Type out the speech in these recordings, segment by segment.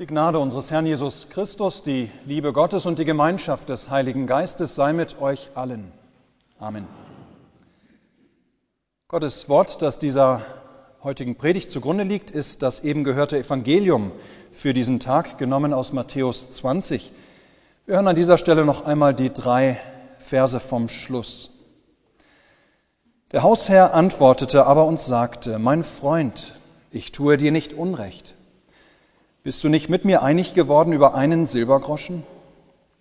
Die Gnade unseres Herrn Jesus Christus, die Liebe Gottes und die Gemeinschaft des Heiligen Geistes sei mit euch allen. Amen. Gottes Wort, das dieser heutigen Predigt zugrunde liegt, ist das eben gehörte Evangelium für diesen Tag, genommen aus Matthäus 20. Wir hören an dieser Stelle noch einmal die drei Verse vom Schluss. Der Hausherr antwortete aber und sagte, mein Freund, ich tue dir nicht Unrecht. Bist du nicht mit mir einig geworden über einen Silbergroschen?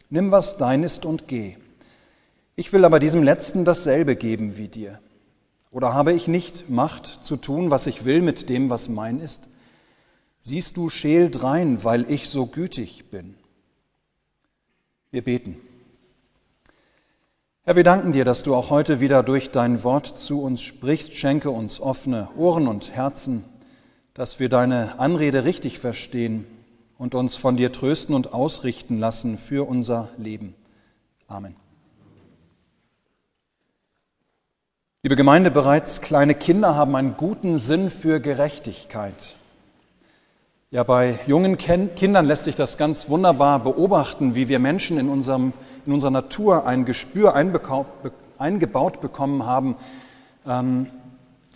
Nimm, was dein ist und geh. Ich will aber diesem Letzten dasselbe geben wie dir. Oder habe ich nicht Macht zu tun, was ich will mit dem, was mein ist? Siehst du, scheel drein, weil ich so gütig bin. Wir beten. Herr, wir danken dir, dass du auch heute wieder durch dein Wort zu uns sprichst. Schenke uns offene Ohren und Herzen, dass wir deine Anrede richtig verstehen und uns von dir trösten und ausrichten lassen für unser Leben. Amen. Liebe Gemeinde, bereits kleine Kinder haben einen guten Sinn für Gerechtigkeit. Ja, bei jungen Kindern lässt sich das ganz wunderbar beobachten, wie wir Menschen in, unserem, in unserer Natur ein Gespür eingebaut bekommen haben, ähm,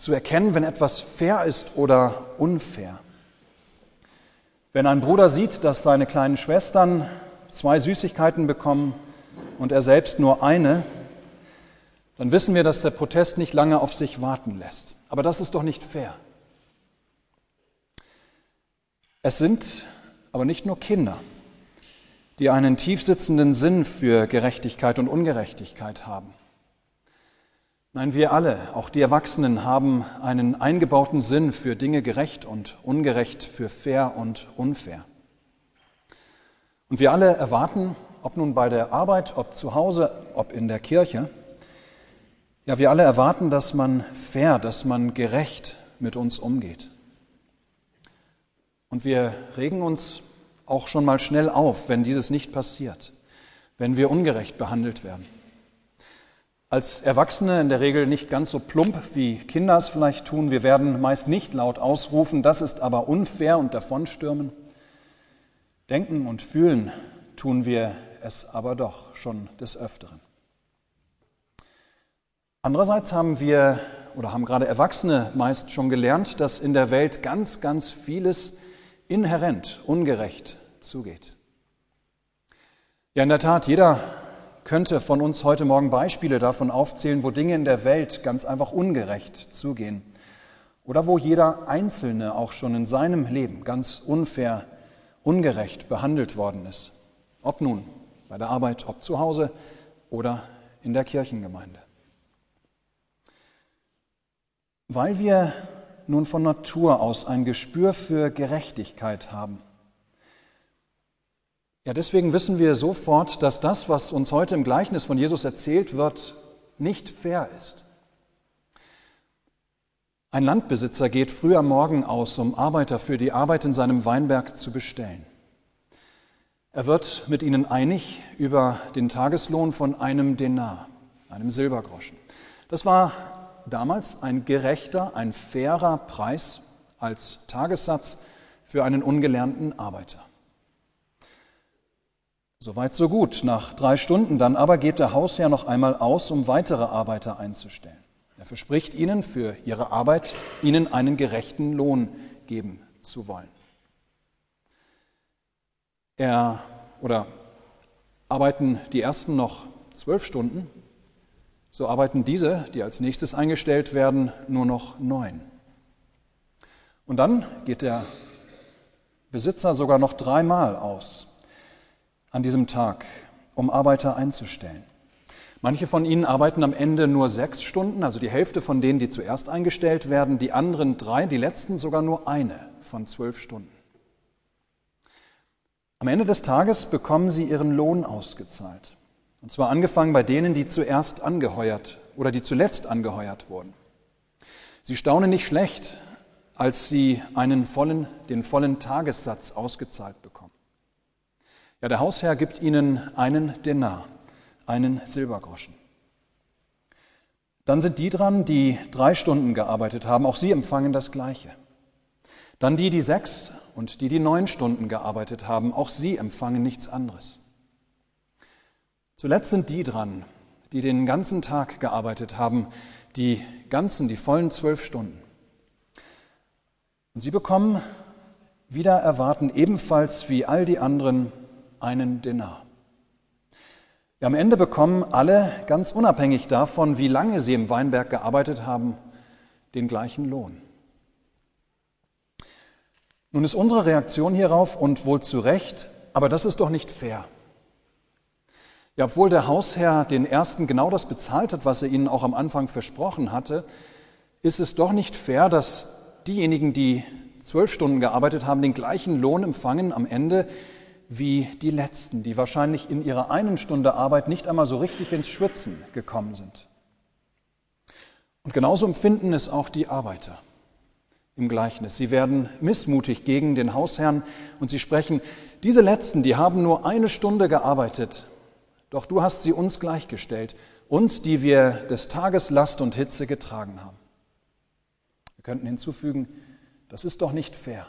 zu erkennen, wenn etwas fair ist oder unfair. Wenn ein Bruder sieht, dass seine kleinen Schwestern zwei Süßigkeiten bekommen und er selbst nur eine, dann wissen wir, dass der Protest nicht lange auf sich warten lässt. Aber das ist doch nicht fair. Es sind aber nicht nur Kinder, die einen tiefsitzenden Sinn für Gerechtigkeit und Ungerechtigkeit haben. Nein, wir alle, auch die Erwachsenen, haben einen eingebauten Sinn für Dinge gerecht und ungerecht, für fair und unfair. Und wir alle erwarten, ob nun bei der Arbeit, ob zu Hause, ob in der Kirche, ja, wir alle erwarten, dass man fair, dass man gerecht mit uns umgeht. Und wir regen uns auch schon mal schnell auf, wenn dieses nicht passiert, wenn wir ungerecht behandelt werden. Als Erwachsene in der Regel nicht ganz so plump, wie Kinder es vielleicht tun. Wir werden meist nicht laut ausrufen, das ist aber unfair und davonstürmen. Denken und fühlen tun wir es aber doch schon des Öfteren. Andererseits haben wir oder haben gerade Erwachsene meist schon gelernt, dass in der Welt ganz, ganz vieles inhärent ungerecht zugeht. Ja, in der Tat, jeder könnte von uns heute Morgen Beispiele davon aufzählen, wo Dinge in der Welt ganz einfach ungerecht zugehen. Oder wo jeder Einzelne auch schon in seinem Leben ganz unfair, ungerecht behandelt worden ist. Ob nun bei der Arbeit, ob zu Hause oder in der Kirchengemeinde. Weil wir nun von Natur aus ein Gespür für Gerechtigkeit haben. Ja, deswegen wissen wir sofort, dass das, was uns heute im Gleichnis von Jesus erzählt wird, nicht fair ist. Ein Landbesitzer geht früh am Morgen aus, um Arbeiter für die Arbeit in seinem Weinberg zu bestellen. Er wird mit ihnen einig über den Tageslohn von einem Denar, einem Silbergroschen. Das war damals ein gerechter, ein fairer Preis als Tagessatz für einen ungelernten Arbeiter. Soweit so gut. Nach drei Stunden dann aber geht der Hausherr noch einmal aus, um weitere Arbeiter einzustellen. Er verspricht ihnen für ihre Arbeit, ihnen einen gerechten Lohn geben zu wollen. Er oder arbeiten die ersten noch zwölf Stunden, so arbeiten diese, die als nächstes eingestellt werden, nur noch neun. Und dann geht der Besitzer sogar noch dreimal aus an diesem Tag, um Arbeiter einzustellen. Manche von ihnen arbeiten am Ende nur sechs Stunden, also die Hälfte von denen, die zuerst eingestellt werden, die anderen drei, die letzten sogar nur eine von zwölf Stunden. Am Ende des Tages bekommen sie ihren Lohn ausgezahlt. Und zwar angefangen bei denen, die zuerst angeheuert oder die zuletzt angeheuert wurden. Sie staunen nicht schlecht, als sie einen vollen, den vollen Tagessatz ausgezahlt bekommen. Ja, der Hausherr gibt ihnen einen Denar, einen Silbergroschen. Dann sind die dran, die drei Stunden gearbeitet haben. Auch sie empfangen das Gleiche. Dann die, die sechs und die, die neun Stunden gearbeitet haben, auch sie empfangen nichts anderes. Zuletzt sind die dran, die den ganzen Tag gearbeitet haben, die ganzen, die vollen zwölf Stunden. Und sie bekommen wieder erwarten ebenfalls wie all die anderen einen Denar. Ja, am Ende bekommen alle, ganz unabhängig davon, wie lange sie im Weinberg gearbeitet haben, den gleichen Lohn. Nun ist unsere Reaktion hierauf und wohl zu Recht, aber das ist doch nicht fair. Ja, obwohl der Hausherr den Ersten genau das bezahlt hat, was er ihnen auch am Anfang versprochen hatte, ist es doch nicht fair, dass diejenigen, die zwölf Stunden gearbeitet haben, den gleichen Lohn empfangen am Ende wie die Letzten, die wahrscheinlich in ihrer einen Stunde Arbeit nicht einmal so richtig ins Schwitzen gekommen sind. Und genauso empfinden es auch die Arbeiter im Gleichnis. Sie werden missmutig gegen den Hausherrn und sie sprechen, diese Letzten, die haben nur eine Stunde gearbeitet doch du hast sie uns gleichgestellt, uns, die wir des Tages Last und Hitze getragen haben. Wir könnten hinzufügen, das ist doch nicht fair.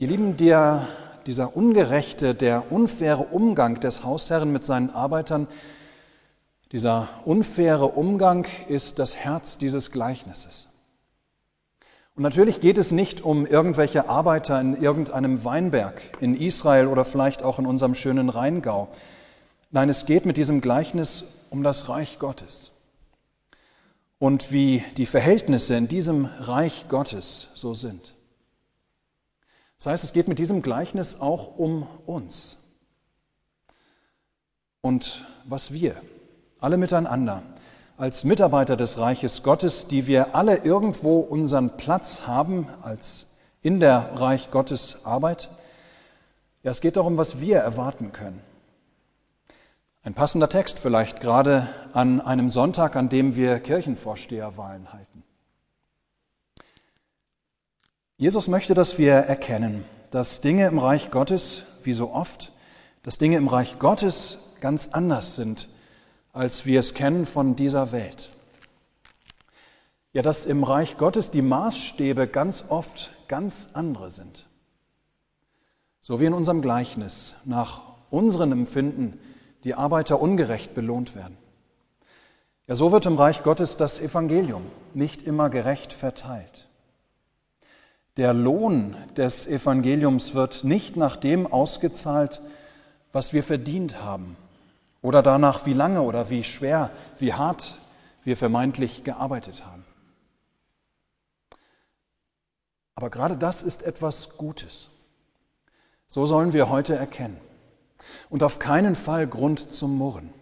Ihr Lieben, der, dieser ungerechte, der unfaire Umgang des Hausherren mit seinen Arbeitern, dieser unfaire Umgang ist das Herz dieses Gleichnisses. Und natürlich geht es nicht um irgendwelche Arbeiter in irgendeinem Weinberg in Israel oder vielleicht auch in unserem schönen Rheingau. Nein, es geht mit diesem Gleichnis um das Reich Gottes. Und wie die Verhältnisse in diesem Reich Gottes so sind. Das heißt, es geht mit diesem Gleichnis auch um uns. Und was wir alle miteinander als Mitarbeiter des Reiches Gottes, die wir alle irgendwo unseren Platz haben als in der Reich Gottes Arbeit. Ja, es geht darum, was wir erwarten können. Ein passender Text vielleicht gerade an einem Sonntag, an dem wir Kirchenvorsteherwahlen halten. Jesus möchte, dass wir erkennen, dass Dinge im Reich Gottes, wie so oft, dass Dinge im Reich Gottes ganz anders sind als wir es kennen von dieser Welt. Ja, dass im Reich Gottes die Maßstäbe ganz oft ganz andere sind. So wie in unserem Gleichnis nach unserem Empfinden die Arbeiter ungerecht belohnt werden. Ja, so wird im Reich Gottes das Evangelium nicht immer gerecht verteilt. Der Lohn des Evangeliums wird nicht nach dem ausgezahlt, was wir verdient haben, oder danach, wie lange oder wie schwer, wie hart wir vermeintlich gearbeitet haben. Aber gerade das ist etwas Gutes. So sollen wir heute erkennen. Und auf keinen Fall Grund zum Murren.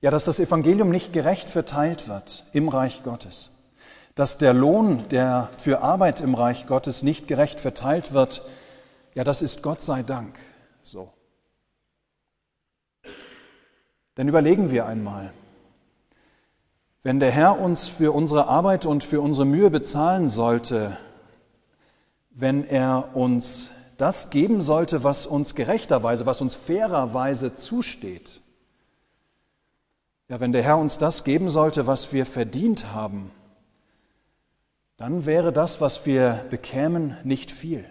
Ja, dass das Evangelium nicht gerecht verteilt wird im Reich Gottes. Dass der Lohn, der für Arbeit im Reich Gottes nicht gerecht verteilt wird, ja, das ist Gott sei Dank so. Denn überlegen wir einmal, wenn der Herr uns für unsere Arbeit und für unsere Mühe bezahlen sollte, wenn er uns das geben sollte, was uns gerechterweise, was uns fairerweise zusteht, ja, wenn der Herr uns das geben sollte, was wir verdient haben, dann wäre das, was wir bekämen, nicht viel.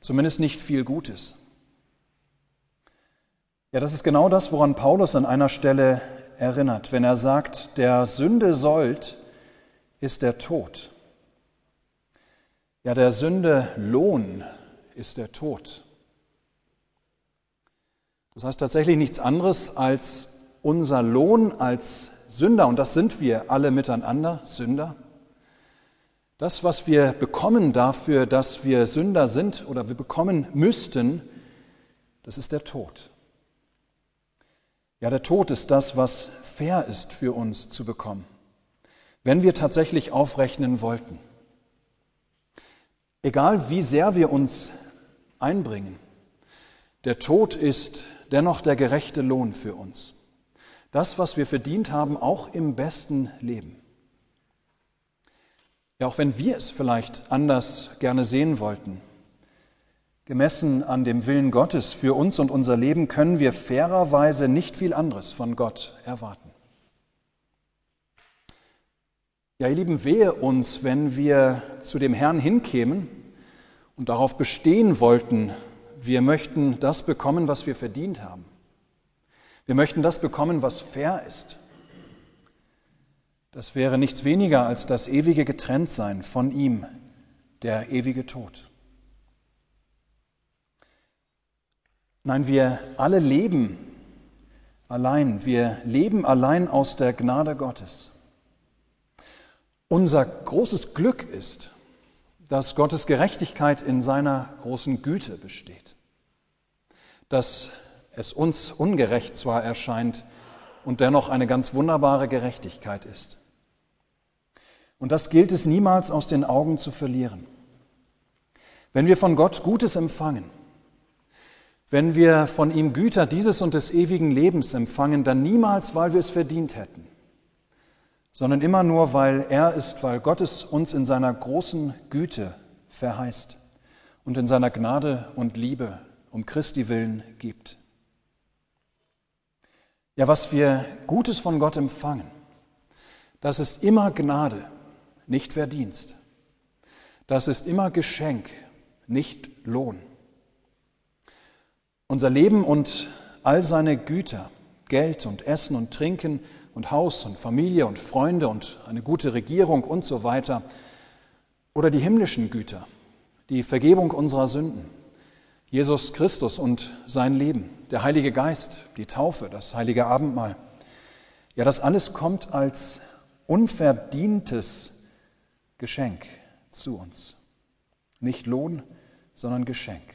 Zumindest nicht viel Gutes. Ja, das ist genau das, woran Paulus an einer Stelle erinnert, wenn er sagt, der Sünde sollt ist der Tod. Ja, der Sünde Lohn ist der Tod. Das heißt tatsächlich nichts anderes als unser Lohn als Sünder, und das sind wir alle miteinander, Sünder. Das, was wir bekommen dafür, dass wir Sünder sind oder wir bekommen müssten, das ist der Tod. Ja, der Tod ist das, was fair ist für uns zu bekommen, wenn wir tatsächlich aufrechnen wollten. Egal wie sehr wir uns einbringen, der Tod ist dennoch der gerechte Lohn für uns. Das, was wir verdient haben, auch im besten Leben. Ja, auch wenn wir es vielleicht anders gerne sehen wollten, Gemessen an dem Willen Gottes für uns und unser Leben können wir fairerweise nicht viel anderes von Gott erwarten. Ja, ihr Lieben, wehe uns, wenn wir zu dem Herrn hinkämen und darauf bestehen wollten, wir möchten das bekommen, was wir verdient haben. Wir möchten das bekommen, was fair ist. Das wäre nichts weniger als das ewige Getrenntsein von ihm, der ewige Tod. Nein, wir alle leben allein. Wir leben allein aus der Gnade Gottes. Unser großes Glück ist, dass Gottes Gerechtigkeit in seiner großen Güte besteht. Dass es uns ungerecht zwar erscheint und dennoch eine ganz wunderbare Gerechtigkeit ist. Und das gilt es niemals aus den Augen zu verlieren. Wenn wir von Gott Gutes empfangen, wenn wir von ihm Güter dieses und des ewigen Lebens empfangen, dann niemals, weil wir es verdient hätten, sondern immer nur, weil er ist, weil Gott es uns in seiner großen Güte verheißt und in seiner Gnade und Liebe um Christi willen gibt. Ja, was wir Gutes von Gott empfangen, das ist immer Gnade, nicht Verdienst. Das ist immer Geschenk, nicht Lohn. Unser Leben und all seine Güter, Geld und Essen und Trinken und Haus und Familie und Freunde und eine gute Regierung und so weiter, oder die himmlischen Güter, die Vergebung unserer Sünden, Jesus Christus und sein Leben, der Heilige Geist, die Taufe, das heilige Abendmahl. Ja, das alles kommt als unverdientes Geschenk zu uns. Nicht Lohn, sondern Geschenk.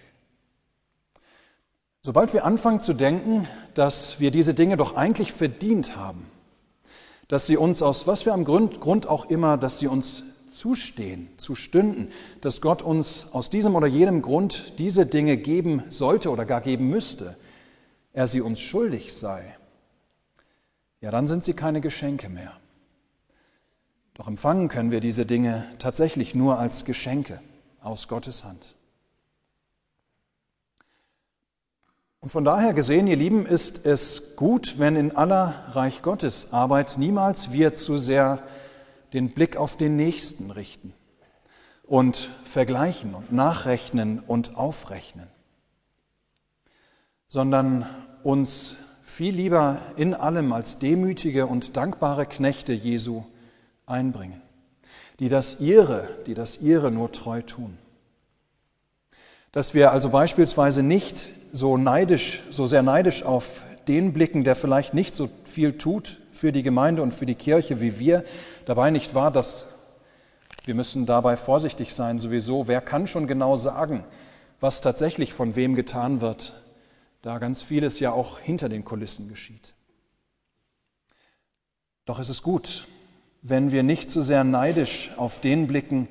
Sobald wir anfangen zu denken, dass wir diese Dinge doch eigentlich verdient haben, dass sie uns aus was für einem Grund, Grund auch immer, dass sie uns zustehen, zustünden, dass Gott uns aus diesem oder jenem Grund diese Dinge geben sollte oder gar geben müsste, er sie uns schuldig sei, ja, dann sind sie keine Geschenke mehr. Doch empfangen können wir diese Dinge tatsächlich nur als Geschenke aus Gottes Hand. Und von daher gesehen, ihr Lieben, ist es gut, wenn in aller Reich Gottes Arbeit niemals wir zu sehr den Blick auf den Nächsten richten und vergleichen und nachrechnen und aufrechnen, sondern uns viel lieber in allem als demütige und dankbare Knechte Jesu einbringen, die das ihre, die das ihre nur treu tun. Dass wir also beispielsweise nicht so neidisch, so sehr neidisch auf den blicken, der vielleicht nicht so viel tut für die Gemeinde und für die Kirche wie wir. Dabei nicht wahr, dass wir müssen dabei vorsichtig sein sowieso. Wer kann schon genau sagen, was tatsächlich von wem getan wird, da ganz vieles ja auch hinter den Kulissen geschieht. Doch es ist gut, wenn wir nicht zu so sehr neidisch auf den blicken,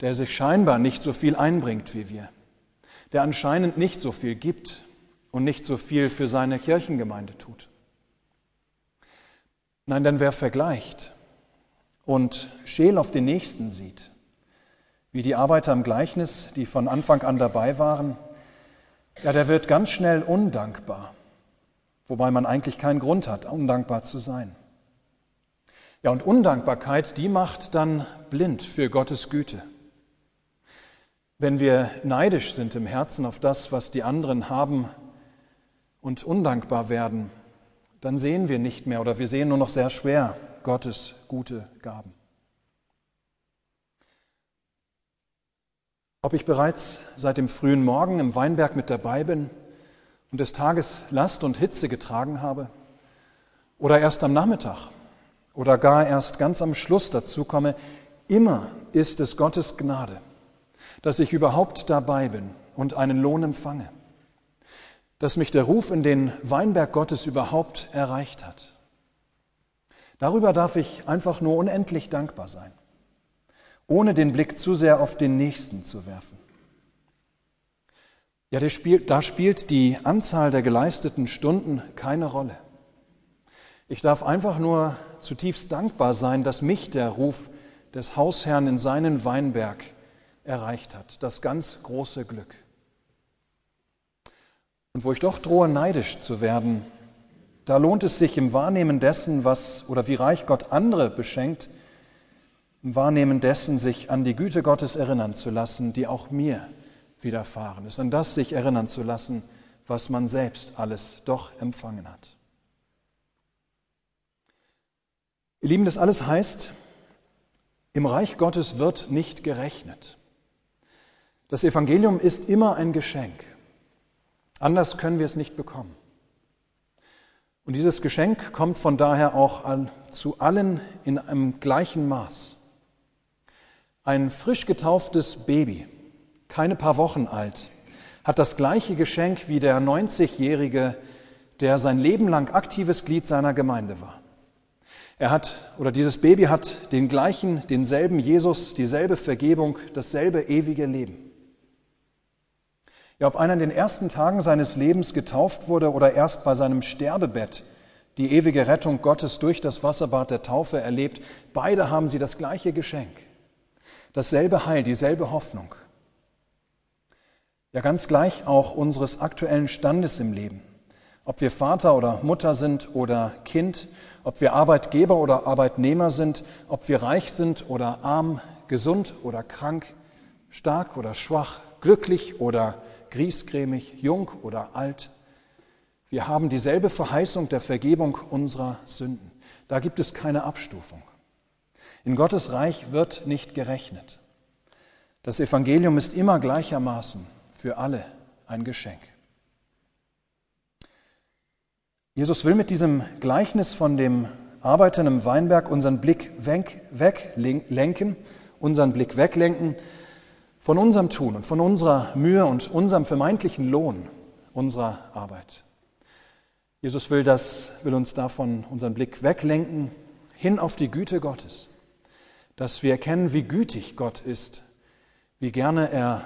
der sich scheinbar nicht so viel einbringt wie wir der anscheinend nicht so viel gibt und nicht so viel für seine Kirchengemeinde tut. Nein, denn wer vergleicht und scheel auf den Nächsten sieht, wie die Arbeiter im Gleichnis, die von Anfang an dabei waren, ja, der wird ganz schnell undankbar, wobei man eigentlich keinen Grund hat, undankbar zu sein. Ja, und Undankbarkeit, die macht dann blind für Gottes Güte. Wenn wir neidisch sind im Herzen auf das, was die anderen haben und undankbar werden, dann sehen wir nicht mehr oder wir sehen nur noch sehr schwer Gottes gute Gaben. Ob ich bereits seit dem frühen Morgen im Weinberg mit dabei bin und des Tages Last und Hitze getragen habe, oder erst am Nachmittag oder gar erst ganz am Schluss dazu komme, immer ist es Gottes Gnade dass ich überhaupt dabei bin und einen Lohn empfange, dass mich der Ruf in den Weinberg Gottes überhaupt erreicht hat. Darüber darf ich einfach nur unendlich dankbar sein, ohne den Blick zu sehr auf den Nächsten zu werfen. Ja, da spielt die Anzahl der geleisteten Stunden keine Rolle. Ich darf einfach nur zutiefst dankbar sein, dass mich der Ruf des Hausherrn in seinen Weinberg erreicht hat. Das ganz große Glück. Und wo ich doch drohe, neidisch zu werden, da lohnt es sich im Wahrnehmen dessen, was oder wie reich Gott andere beschenkt, im Wahrnehmen dessen sich an die Güte Gottes erinnern zu lassen, die auch mir widerfahren ist, an das sich erinnern zu lassen, was man selbst alles doch empfangen hat. Ihr Lieben, das alles heißt, im Reich Gottes wird nicht gerechnet. Das Evangelium ist immer ein Geschenk. Anders können wir es nicht bekommen. Und dieses Geschenk kommt von daher auch an, zu allen in einem gleichen Maß. Ein frisch getauftes Baby, keine paar Wochen alt, hat das gleiche Geschenk wie der 90-Jährige, der sein Leben lang aktives Glied seiner Gemeinde war. Er hat, oder dieses Baby hat den gleichen, denselben Jesus, dieselbe Vergebung, dasselbe ewige Leben. Ja, ob einer in den ersten Tagen seines Lebens getauft wurde oder erst bei seinem Sterbebett die ewige Rettung Gottes durch das Wasserbad der Taufe erlebt, beide haben sie das gleiche Geschenk, dasselbe Heil, dieselbe Hoffnung. Ja, ganz gleich auch unseres aktuellen Standes im Leben. Ob wir Vater oder Mutter sind oder Kind, ob wir Arbeitgeber oder Arbeitnehmer sind, ob wir reich sind oder arm, gesund oder krank, stark oder schwach, glücklich oder griesgrämig, jung oder alt. Wir haben dieselbe Verheißung der Vergebung unserer Sünden. Da gibt es keine Abstufung. In Gottes Reich wird nicht gerechnet. Das Evangelium ist immer gleichermaßen für alle ein Geschenk. Jesus will mit diesem Gleichnis von dem Arbeiter im Weinberg unseren Blick weglenken, unseren Blick weglenken von unserem Tun und von unserer Mühe und unserem vermeintlichen Lohn unserer Arbeit. Jesus will das, will uns davon unseren Blick weglenken hin auf die Güte Gottes, dass wir erkennen, wie gütig Gott ist, wie gerne er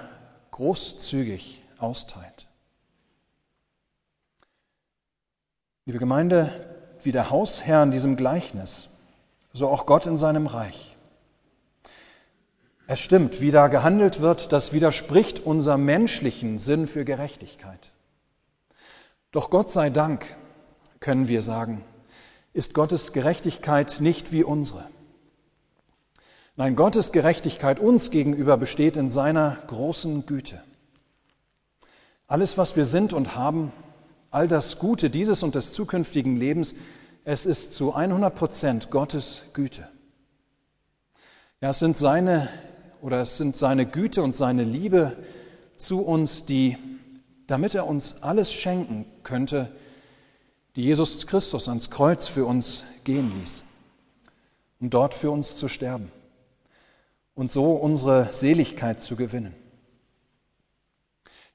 großzügig austeilt. Liebe Gemeinde, wie der Hausherr in diesem Gleichnis, so auch Gott in seinem Reich. Es stimmt, wie da gehandelt wird, das widerspricht unserem menschlichen Sinn für Gerechtigkeit. Doch Gott sei Dank, können wir sagen, ist Gottes Gerechtigkeit nicht wie unsere. Nein, Gottes Gerechtigkeit uns gegenüber besteht in seiner großen Güte. Alles, was wir sind und haben, all das Gute dieses und des zukünftigen Lebens, es ist zu 100 Prozent Gottes Güte. Ja, es sind seine oder es sind seine Güte und seine Liebe zu uns, die, damit er uns alles schenken könnte, die Jesus Christus ans Kreuz für uns gehen ließ, um dort für uns zu sterben und so unsere Seligkeit zu gewinnen.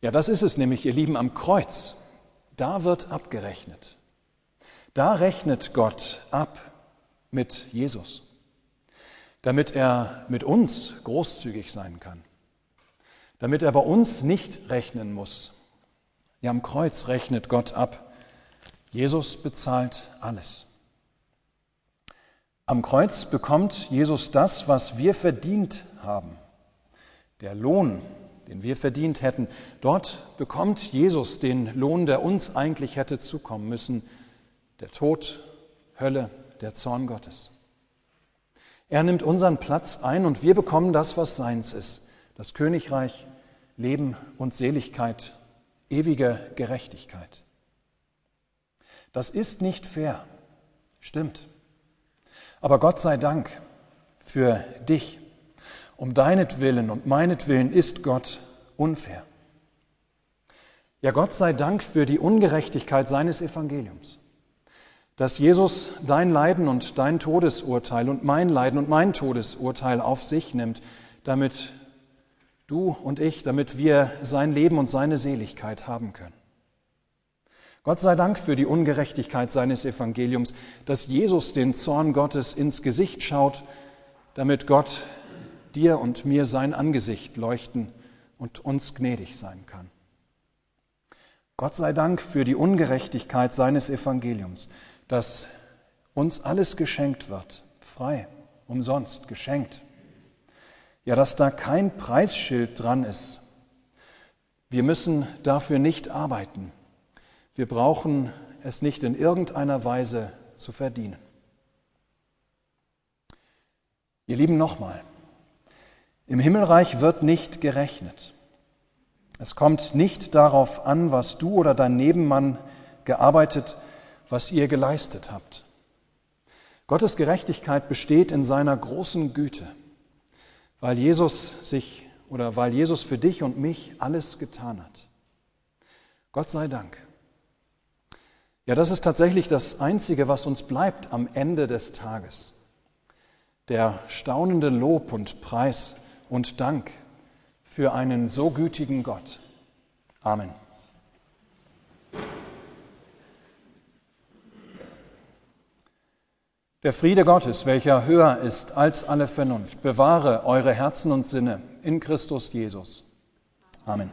Ja, das ist es nämlich, ihr Lieben, am Kreuz. Da wird abgerechnet. Da rechnet Gott ab mit Jesus damit er mit uns großzügig sein kann, damit er bei uns nicht rechnen muss. Ja, am Kreuz rechnet Gott ab. Jesus bezahlt alles. Am Kreuz bekommt Jesus das, was wir verdient haben. Der Lohn, den wir verdient hätten. Dort bekommt Jesus den Lohn, der uns eigentlich hätte zukommen müssen. Der Tod, Hölle, der Zorn Gottes. Er nimmt unseren Platz ein und wir bekommen das, was seins ist. Das Königreich, Leben und Seligkeit, ewige Gerechtigkeit. Das ist nicht fair, stimmt. Aber Gott sei Dank für dich. Um deinetwillen und meinetwillen ist Gott unfair. Ja, Gott sei Dank für die Ungerechtigkeit seines Evangeliums dass Jesus dein Leiden und dein Todesurteil und mein Leiden und mein Todesurteil auf sich nimmt, damit du und ich, damit wir sein Leben und seine Seligkeit haben können. Gott sei Dank für die Ungerechtigkeit seines Evangeliums, dass Jesus den Zorn Gottes ins Gesicht schaut, damit Gott dir und mir sein Angesicht leuchten und uns gnädig sein kann. Gott sei Dank für die Ungerechtigkeit seines Evangeliums, dass uns alles geschenkt wird, frei, umsonst, geschenkt. Ja, dass da kein Preisschild dran ist. Wir müssen dafür nicht arbeiten. Wir brauchen es nicht in irgendeiner Weise zu verdienen. Ihr Lieben, nochmal. Im Himmelreich wird nicht gerechnet. Es kommt nicht darauf an, was du oder dein Nebenmann gearbeitet, was ihr geleistet habt. Gottes Gerechtigkeit besteht in seiner großen Güte, weil Jesus sich oder weil Jesus für dich und mich alles getan hat. Gott sei Dank. Ja, das ist tatsächlich das Einzige, was uns bleibt am Ende des Tages. Der staunende Lob und Preis und Dank für einen so gütigen Gott. Amen. Der Friede Gottes, welcher höher ist als alle Vernunft, bewahre eure Herzen und Sinne in Christus Jesus. Amen.